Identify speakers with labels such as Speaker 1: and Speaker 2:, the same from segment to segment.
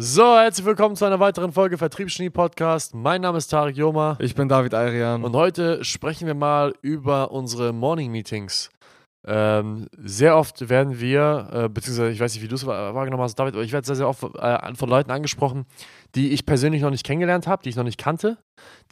Speaker 1: So, herzlich willkommen zu einer weiteren Folge Vertriebsgenie Podcast. Mein Name ist Tarek Joma
Speaker 2: Ich bin David Ayrian.
Speaker 1: und heute sprechen wir mal über unsere Morning Meetings. Ähm, sehr oft werden wir, äh, beziehungsweise ich weiß nicht, wie du es wahr- wahrgenommen hast, David, aber ich werde sehr, sehr oft äh, von Leuten angesprochen, die ich persönlich noch nicht kennengelernt habe, die ich noch nicht kannte,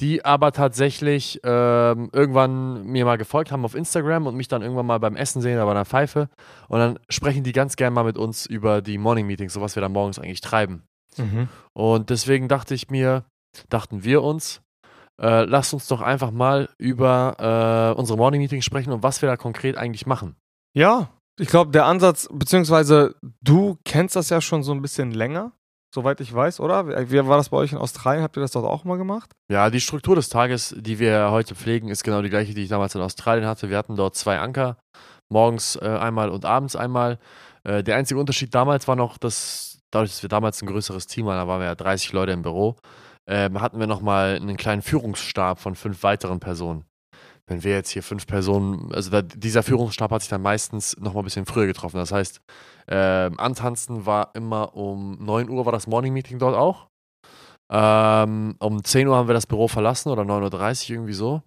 Speaker 1: die aber tatsächlich ähm, irgendwann mir mal gefolgt haben auf Instagram und mich dann irgendwann mal beim Essen sehen oder bei einer Pfeife. Und dann sprechen die ganz gern mal mit uns über die Morning Meetings, so was wir da morgens eigentlich treiben.
Speaker 2: Mhm.
Speaker 1: Und deswegen dachte ich mir, dachten wir uns, äh, lasst uns doch einfach mal über äh, unsere Morning Meetings sprechen und was wir da konkret eigentlich machen.
Speaker 2: Ja, ich glaube, der Ansatz, beziehungsweise du kennst das ja schon so ein bisschen länger, soweit ich weiß, oder? Wie wie war das bei euch in Australien? Habt ihr das dort auch mal gemacht?
Speaker 1: Ja, die Struktur des Tages, die wir heute pflegen, ist genau die gleiche, die ich damals in Australien hatte. Wir hatten dort zwei Anker, morgens äh, einmal und abends einmal. Äh, der einzige Unterschied damals war noch, dass dadurch, dass wir damals ein größeres Team waren, da waren wir ja 30 Leute im Büro, ähm, hatten wir nochmal einen kleinen Führungsstab von fünf weiteren Personen. Wenn wir jetzt hier fünf Personen, also da, dieser Führungsstab hat sich dann meistens nochmal ein bisschen früher getroffen. Das heißt, ähm, Antanzen war immer um 9 Uhr war das Morning Meeting dort auch. Ähm, um 10 Uhr haben wir das Büro verlassen oder 9.30 Uhr irgendwie so.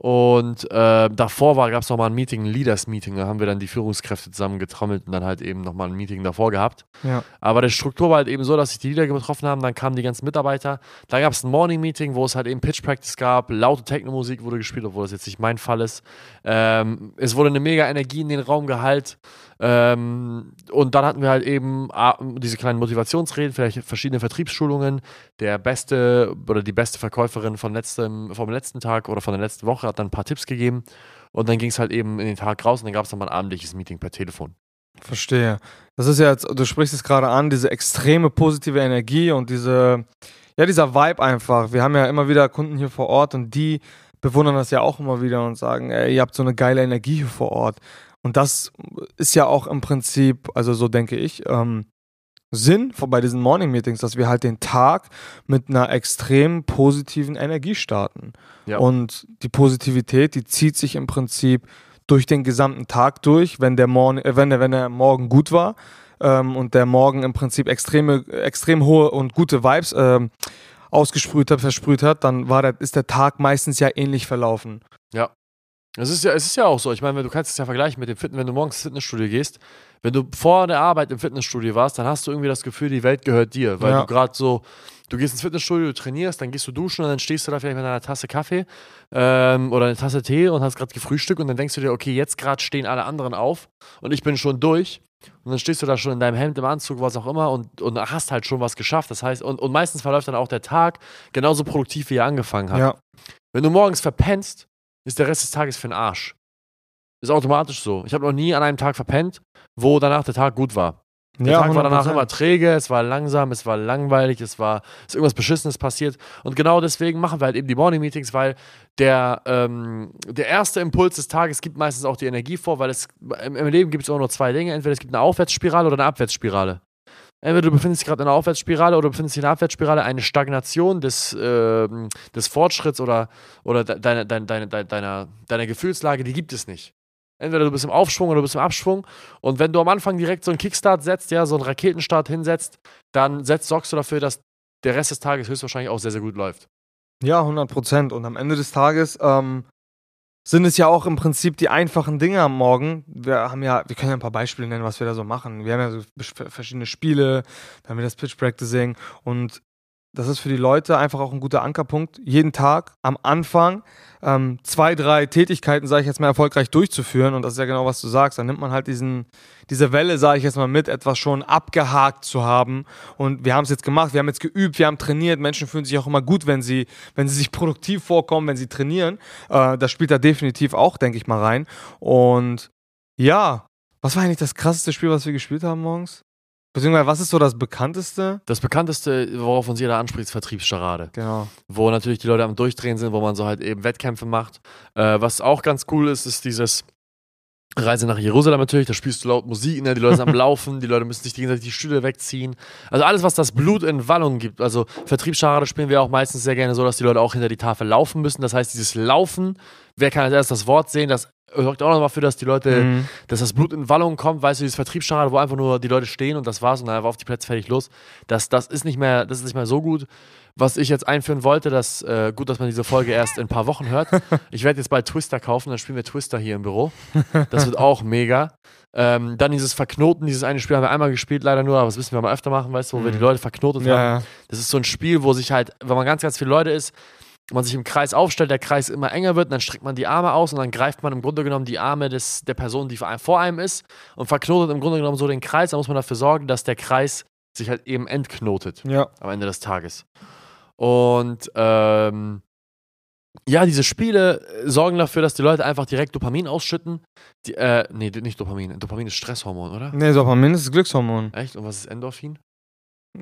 Speaker 1: Und äh, davor gab es nochmal ein Meeting, ein Leaders-Meeting. Da haben wir dann die Führungskräfte zusammen getrommelt und dann halt eben nochmal ein Meeting davor gehabt.
Speaker 2: Ja.
Speaker 1: Aber die Struktur war halt eben so, dass sich die Leader getroffen haben, dann kamen die ganzen Mitarbeiter. Dann gab es ein Morning-Meeting, wo es halt eben Pitch-Practice gab, laute Techno-Musik wurde gespielt, obwohl das jetzt nicht mein Fall ist. Ähm, es wurde eine mega Energie in den Raum geheilt. Ähm, und dann hatten wir halt eben ah, diese kleinen Motivationsreden, vielleicht verschiedene Vertriebsschulungen. Der beste oder die beste Verkäuferin von letztem, vom letzten Tag oder von der letzten Woche hat dann ein paar Tipps gegeben. Und dann ging es halt eben in den Tag raus und dann gab es nochmal ein abendliches Meeting per Telefon.
Speaker 2: Verstehe. Das ist ja jetzt, du sprichst es gerade an, diese extreme positive Energie und diese, ja, dieser Vibe einfach. Wir haben ja immer wieder Kunden hier vor Ort und die bewundern das ja auch immer wieder und sagen, ey, ihr habt so eine geile Energie hier vor Ort. Und das ist ja auch im Prinzip, also so denke ich, ähm, Sinn von- bei diesen Morning Meetings, dass wir halt den Tag mit einer extrem positiven Energie starten.
Speaker 1: Ja.
Speaker 2: Und die Positivität, die zieht sich im Prinzip durch den gesamten Tag durch, wenn der, Morgen, äh, wenn der, wenn der Morgen gut war ähm, und der Morgen im Prinzip extreme, extrem hohe und gute Vibes ähm, ausgesprüht hat, versprüht hat, dann war der, ist der Tag meistens ja ähnlich verlaufen.
Speaker 1: Es ist ja, es ist ja auch so. Ich meine, wenn du kannst es ja vergleichen mit dem Fitness, wenn du morgens ins Fitnessstudio gehst, wenn du vor der Arbeit im Fitnessstudio warst, dann hast du irgendwie das Gefühl, die Welt gehört dir, weil
Speaker 2: Ja.
Speaker 1: du gerade so, du gehst ins Fitnessstudio, du trainierst, dann gehst du duschen und dann stehst du da vielleicht mit einer Tasse Kaffee ähm, oder einer Tasse Tee und hast gerade gefrühstückt und dann denkst du dir, okay, jetzt gerade stehen alle anderen auf und ich bin schon durch. Und dann stehst du da schon in deinem Hemd, im Anzug, was auch immer und, und hast halt schon was geschafft. Das heißt, und, und meistens verläuft dann auch der Tag genauso produktiv, wie er angefangen hat.
Speaker 2: Ja.
Speaker 1: Wenn du morgens verpennst, ist der Rest des Tages für den Arsch. Ist automatisch so. Ich habe noch nie an einem Tag verpennt, wo danach der Tag gut war. Der
Speaker 2: ja,
Speaker 1: Tag war danach
Speaker 2: 100%.
Speaker 1: immer träge, es war langsam, es war langweilig, es war ist irgendwas Beschissenes passiert. Und genau deswegen machen wir halt eben die Morning Meetings, weil der, ähm, der erste Impuls des Tages gibt meistens auch die Energie vor, weil es im, im Leben gibt es auch nur zwei Dinge. Entweder es gibt eine Aufwärtsspirale oder eine Abwärtsspirale. Entweder du befindest dich gerade in einer Aufwärtsspirale oder du befindest dich in einer Abwärtsspirale, eine Stagnation des, ähm, des Fortschritts oder, oder de deine, deine, deine, deine, deiner, deiner Gefühlslage, die gibt es nicht. Entweder du bist im Aufschwung oder du bist im Abschwung. Und wenn du am Anfang direkt so einen Kickstart setzt, ja, so einen Raketenstart hinsetzt, dann setzt, sorgst du dafür, dass der Rest des Tages höchstwahrscheinlich auch sehr, sehr gut läuft.
Speaker 2: Ja, 100 Prozent. Und am Ende des Tages ähm, sind es ja auch im Prinzip die einfachen Dinge am Morgen. Wir haben ja, wir können ja ein paar Beispiele nennen, was wir da so machen. Wir haben ja so verschiedene Spiele, dann haben wir das Pitch Practicing und das ist für die Leute einfach auch ein guter Ankerpunkt, jeden Tag am Anfang ähm, zwei, drei Tätigkeiten, sage ich jetzt mal, erfolgreich durchzuführen. Und das ist ja genau, was du sagst. Dann nimmt man halt diesen, diese Welle, sage ich jetzt mal, mit, etwas schon abgehakt zu haben. Und wir haben es jetzt gemacht, wir haben jetzt geübt, wir haben trainiert. Menschen fühlen sich auch immer gut, wenn sie, wenn sie sich produktiv vorkommen, wenn sie trainieren. Äh, das spielt da definitiv auch, denke ich mal, rein. Und ja, was war eigentlich das krasseste Spiel, was wir gespielt haben morgens? Beziehungsweise, was ist so das bekannteste?
Speaker 1: Das bekannteste, worauf uns jeder anspricht, ist Vertriebsscharade.
Speaker 2: Genau.
Speaker 1: Wo natürlich die Leute am Durchdrehen sind, wo man so halt eben Wettkämpfe macht. Äh, was auch ganz cool ist, ist dieses Reise nach Jerusalem natürlich. Da spielst du laut Musik, ne? die Leute sind am Laufen, die Leute müssen sich gegenseitig die Stühle wegziehen. Also alles, was das Blut in Wallung gibt. Also Vertriebsscharade spielen wir auch meistens sehr gerne so, dass die Leute auch hinter die Tafel laufen müssen. Das heißt, dieses Laufen, wer kann als erstes das Wort sehen, das sorgt auch nochmal dafür, dass die Leute,
Speaker 2: Mhm.
Speaker 1: dass das Blut in Wallung kommt, weißt du, dieses Vertriebsstadion, wo einfach nur die Leute stehen und das war's und dann einfach auf die Plätze fertig los. Das, das ist nicht mehr, das ist nicht mehr so gut. Was ich jetzt einführen wollte, das äh, gut, dass man diese Folge erst in ein paar Wochen hört. Ich werde jetzt bald Twister kaufen, dann spielen wir Twister hier im Büro. Das wird auch mega. Ähm, dann dieses Verknoten, dieses eine Spiel haben wir einmal gespielt, leider nur, aber das müssen wir mal öfter machen, weißt du, wo wir die
Speaker 2: Mhm.
Speaker 1: Leute verknotet haben.
Speaker 2: Ja, ja.
Speaker 1: Das ist so ein Spiel, wo sich halt, wenn man ganz, ganz viele Leute ist, man sich im Kreis aufstellt, der Kreis immer enger wird, dann streckt man die Arme aus und dann greift man im Grunde genommen die Arme des, der Person, die vor einem, ist und verknotet im Grunde genommen so den Kreis. Da muss man dafür sorgen, dass der Kreis sich halt eben entknotet
Speaker 2: ja.
Speaker 1: am Ende des Tages. Und ähm, ja, diese Spiele sorgen dafür, dass die Leute einfach direkt Dopamin ausschütten. Die, äh, nee, nicht Dopamin. Dopamin ist Stresshormon, oder?
Speaker 2: Nee, Dopamin ist Glückshormon.
Speaker 1: Echt? Und was ist Endorphin?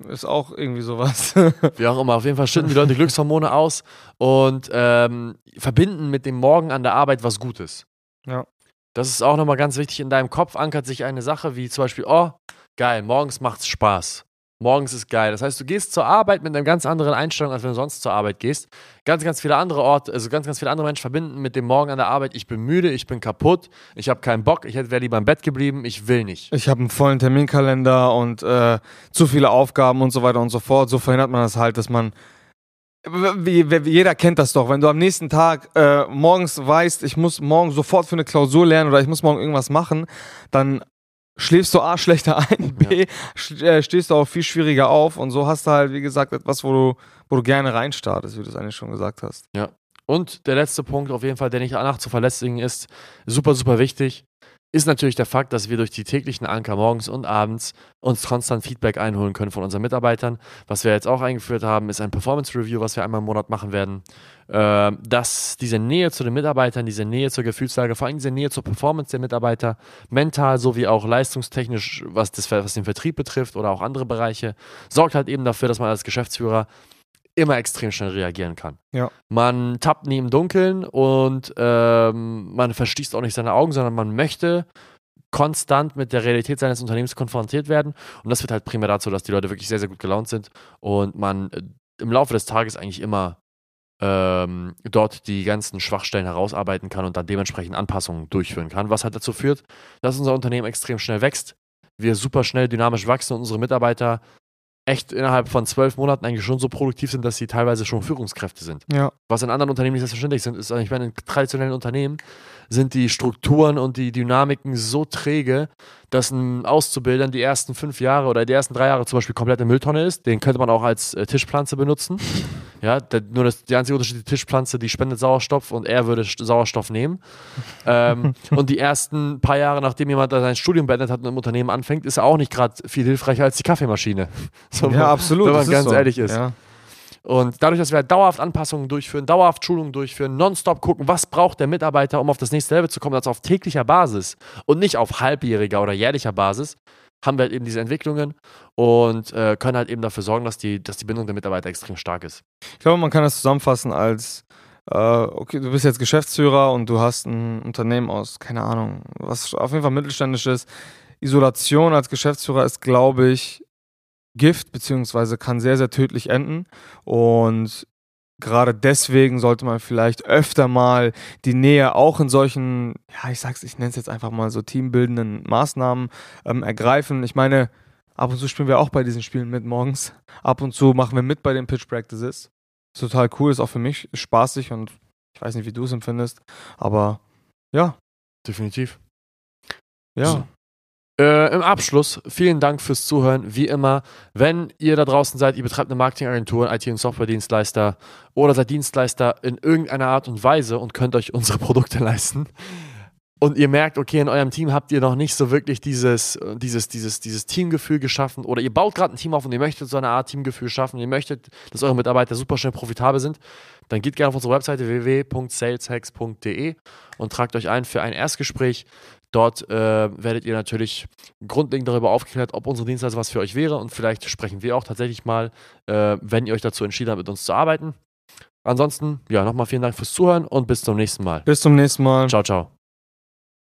Speaker 2: Ist auch irgendwie sowas.
Speaker 1: Wie auch immer, auf jeden Fall schütten die Leute Glückshormone aus und ähm, verbinden mit dem Morgen an der Arbeit was Gutes.
Speaker 2: Ja.
Speaker 1: Das ist auch nochmal ganz wichtig. In deinem Kopf ankert sich eine Sache wie zum Beispiel, oh, geil, morgens macht's Spaß. Morgens ist geil. Das heißt, du gehst zur Arbeit mit einer ganz anderen Einstellung, als wenn du sonst zur Arbeit gehst. Ganz, ganz viele andere Orte, also ganz, ganz viele andere Menschen verbinden mit dem Morgen an der Arbeit, ich bin müde, ich bin kaputt, ich habe keinen Bock, ich wäre lieber im Bett geblieben, ich will nicht.
Speaker 2: Ich habe einen vollen Terminkalender und äh, zu viele Aufgaben und so weiter und so fort. So verhindert man das halt, dass man. Jeder kennt das doch, wenn du am nächsten Tag äh, morgens weißt, ich muss morgen sofort für eine Klausur lernen oder ich muss morgen irgendwas machen, dann schläfst du A schlechter ein, B sch- äh, stehst du auch viel schwieriger auf und so hast du halt, wie gesagt, etwas, wo du, wo du gerne reinstartest, wie du es eigentlich schon gesagt hast.
Speaker 1: Und der letzte Punkt, auf jeden Fall, der nicht danach zu verlässlichen ist, super, super wichtig, ist natürlich der Fakt, dass wir durch die täglichen Anker morgens und abends uns konstant Feedback einholen können von unseren Mitarbeitern. Was wir jetzt auch eingeführt haben, ist ein Performance Review, was wir einmal im Monat machen werden. Ähm, dass diese Nähe zu den Mitarbeitern, diese Nähe zur Gefühlslage, vor allem diese Nähe zur Performance der Mitarbeiter, mental sowie auch leistungstechnisch, was, das, was den Vertrieb betrifft oder auch andere Bereiche, sorgt halt eben dafür, dass man als Geschäftsführer immer extrem schnell reagieren kann.
Speaker 2: Ja.
Speaker 1: Man tappt nie im Dunkeln und ähm, man verschließt auch nicht seine Augen, sondern man möchte konstant mit der Realität seines Unternehmens konfrontiert werden. Und das führt halt primär dazu, dass die Leute wirklich sehr, sehr gut gelaunt sind und man äh, im Laufe des Tages eigentlich immer ähm, dort die ganzen Schwachstellen herausarbeiten kann und dann dementsprechend Anpassungen durchführen kann, was halt dazu führt, dass unser Unternehmen extrem schnell wächst, wir super schnell dynamisch wachsen und unsere Mitarbeiter echt innerhalb von zwölf Monaten eigentlich schon so produktiv sind, dass sie teilweise schon Führungskräfte sind.
Speaker 2: Ja.
Speaker 1: Was in anderen Unternehmen nicht selbstverständlich sind, ist, ich meine, in traditionellen Unternehmen sind die Strukturen und die Dynamiken so träge, dass ein Auszubildender die ersten fünf Jahre oder die ersten drei Jahre zum Beispiel komplett in Mülltonne ist. Den könnte man auch als äh, Tischpflanze benutzen. Ja, der, nur das, der einzige Unterschied, die Tischpflanze, die spendet Sauerstoff und er würde St- Sauerstoff nehmen. ähm, und die ersten paar Jahre, nachdem jemand sein Studium beendet hat und im Unternehmen anfängt, ist er auch nicht gerade viel hilfreicher als die Kaffeemaschine. So,
Speaker 2: ja, absolut.
Speaker 1: Wenn man ganz
Speaker 2: so.
Speaker 1: ehrlich ist.
Speaker 2: Ja.
Speaker 1: Und dadurch, dass wir halt dauerhaft Anpassungen durchführen, dauerhaft Schulungen durchführen, nonstop gucken, was braucht der Mitarbeiter, um auf das nächste Level zu kommen, also auf täglicher Basis und nicht auf halbjähriger oder jährlicher Basis, haben wir halt eben diese Entwicklungen und äh, können halt eben dafür sorgen, dass die, dass die Bindung der Mitarbeiter extrem stark ist.
Speaker 2: Ich glaube, man kann das zusammenfassen als, äh, okay, du bist jetzt Geschäftsführer und du hast ein Unternehmen aus, keine Ahnung, was auf jeden Fall mittelständisch ist. Isolation als Geschäftsführer ist, glaube ich, Gift, beziehungsweise kann sehr, sehr tödlich enden. Und gerade deswegen sollte man vielleicht öfter mal die Nähe auch in solchen, ja, ich sag's, ich nenne es jetzt einfach mal so teambildenden Maßnahmen ähm, ergreifen. Ich meine, ab und zu spielen wir auch bei diesen Spielen mit morgens. Ab und zu machen wir mit bei den Pitch Practices. Ist total cool, ist auch für mich spaßig und ich weiß nicht, wie du es empfindest, aber ja,
Speaker 1: Definitiv.
Speaker 2: ja.
Speaker 1: Äh, Im Abschluss, vielen Dank fürs Zuhören. Wie immer, wenn ihr da draußen seid, ihr betreibt eine Marketingagentur, IT- und Softwaredienstleister oder seid Dienstleister in irgendeiner Art und Weise und könnt euch unsere Produkte leisten und ihr merkt, okay, in eurem Team habt ihr noch nicht so wirklich dieses, äh, dieses, dieses, dieses Teamgefühl geschaffen oder ihr baut gerade ein Team auf und ihr möchtet so eine Art Teamgefühl schaffen, ihr möchtet, dass eure Mitarbeiter super schnell profitabel sind, dann geht gerne auf unsere Webseite www.saleshacks.de und tragt euch ein für ein Erstgespräch. Dort äh, werdet ihr natürlich grundlegend darüber aufgeklärt, ob unsere Dienstleistung was für euch wäre und vielleicht sprechen wir auch tatsächlich mal, äh, wenn ihr euch dazu entschieden habt, mit uns zu arbeiten. Ansonsten, ja, nochmal vielen Dank fürs Zuhören und bis zum nächsten Mal.
Speaker 2: Bis zum nächsten Mal.
Speaker 1: Ciao, ciao.